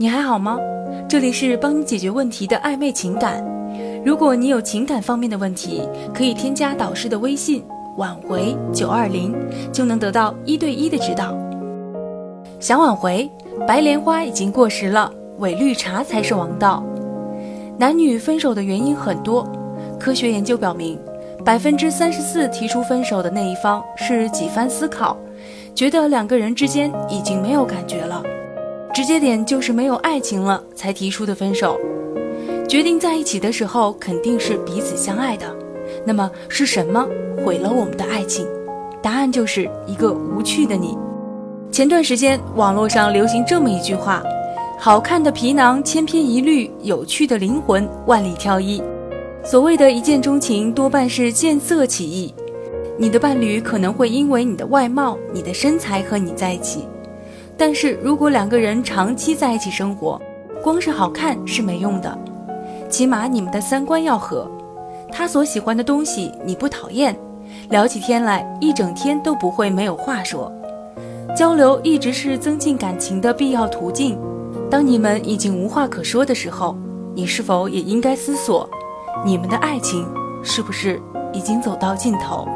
你还好吗？这里是帮你解决问题的暧昧情感。如果你有情感方面的问题，可以添加导师的微信挽回九二零，就能得到一对一的指导。想挽回，白莲花已经过时了，伪绿茶才是王道。男女分手的原因很多，科学研究表明，百分之三十四提出分手的那一方是几番思考，觉得两个人之间已经没有感觉了。直接点就是没有爱情了才提出的分手，决定在一起的时候肯定是彼此相爱的，那么是什么毁了我们的爱情？答案就是一个无趣的你。前段时间网络上流行这么一句话：好看的皮囊千篇一律，有趣的灵魂万里挑一。所谓的一见钟情多半是见色起意，你的伴侣可能会因为你的外貌、你的身材和你在一起。但是如果两个人长期在一起生活，光是好看是没用的，起码你们的三观要合，他所喜欢的东西你不讨厌，聊起天来一整天都不会没有话说。交流一直是增进感情的必要途径。当你们已经无话可说的时候，你是否也应该思索，你们的爱情是不是已经走到尽头？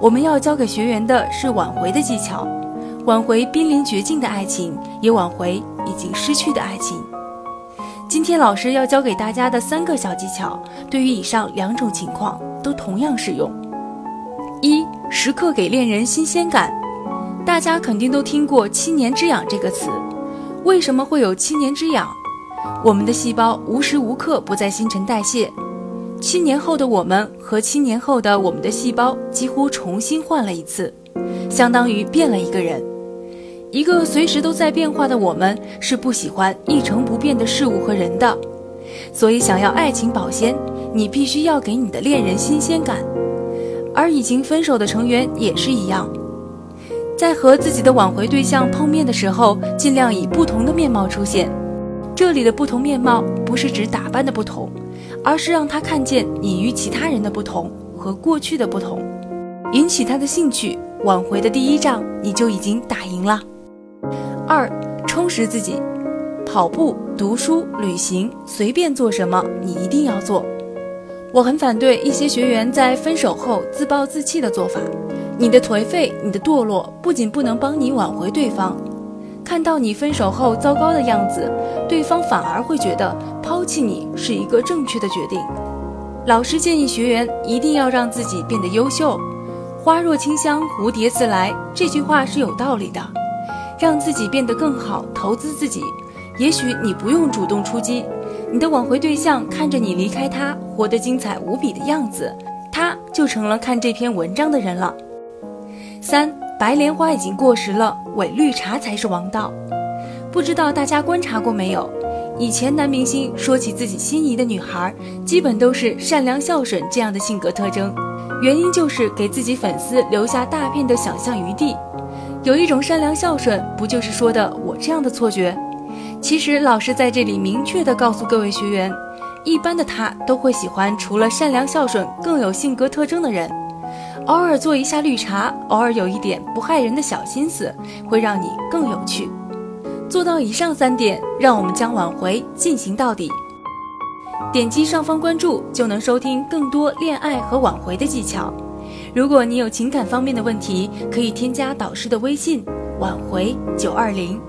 我们要教给学员的是挽回的技巧。挽回濒临绝境的爱情，也挽回已经失去的爱情。今天老师要教给大家的三个小技巧，对于以上两种情况都同样适用。一、时刻给恋人新鲜感。大家肯定都听过“七年之痒”这个词，为什么会有七年之痒？我们的细胞无时无刻不在新陈代谢，七年后的我们和七年后的我们的细胞几乎重新换了一次，相当于变了一个人。一个随时都在变化的我们，是不喜欢一成不变的事物和人的，所以想要爱情保鲜，你必须要给你的恋人新鲜感。而已经分手的成员也是一样，在和自己的挽回对象碰面的时候，尽量以不同的面貌出现。这里的不同面貌，不是指打扮的不同，而是让他看见你与其他人的不同和过去的不同，引起他的兴趣。挽回的第一仗，你就已经打赢了。二，充实自己，跑步、读书、旅行，随便做什么，你一定要做。我很反对一些学员在分手后自暴自弃的做法。你的颓废，你的堕落，不仅不能帮你挽回对方，看到你分手后糟糕的样子，对方反而会觉得抛弃你是一个正确的决定。老师建议学员一定要让自己变得优秀。花若清香，蝴蝶自来，这句话是有道理的。让自己变得更好，投资自己。也许你不用主动出击，你的挽回对象看着你离开他，活得精彩无比的样子，他就成了看这篇文章的人了。三，白莲花已经过时了，伪绿茶才是王道。不知道大家观察过没有？以前男明星说起自己心仪的女孩，基本都是善良孝顺这样的性格特征，原因就是给自己粉丝留下大片的想象余地。有一种善良孝顺，不就是说的我这样的错觉？其实老师在这里明确的告诉各位学员，一般的他都会喜欢除了善良孝顺更有性格特征的人，偶尔做一下绿茶，偶尔有一点不害人的小心思，会让你更有趣。做到以上三点，让我们将挽回进行到底。点击上方关注，就能收听更多恋爱和挽回的技巧。如果你有情感方面的问题，可以添加导师的微信“挽回九二零”。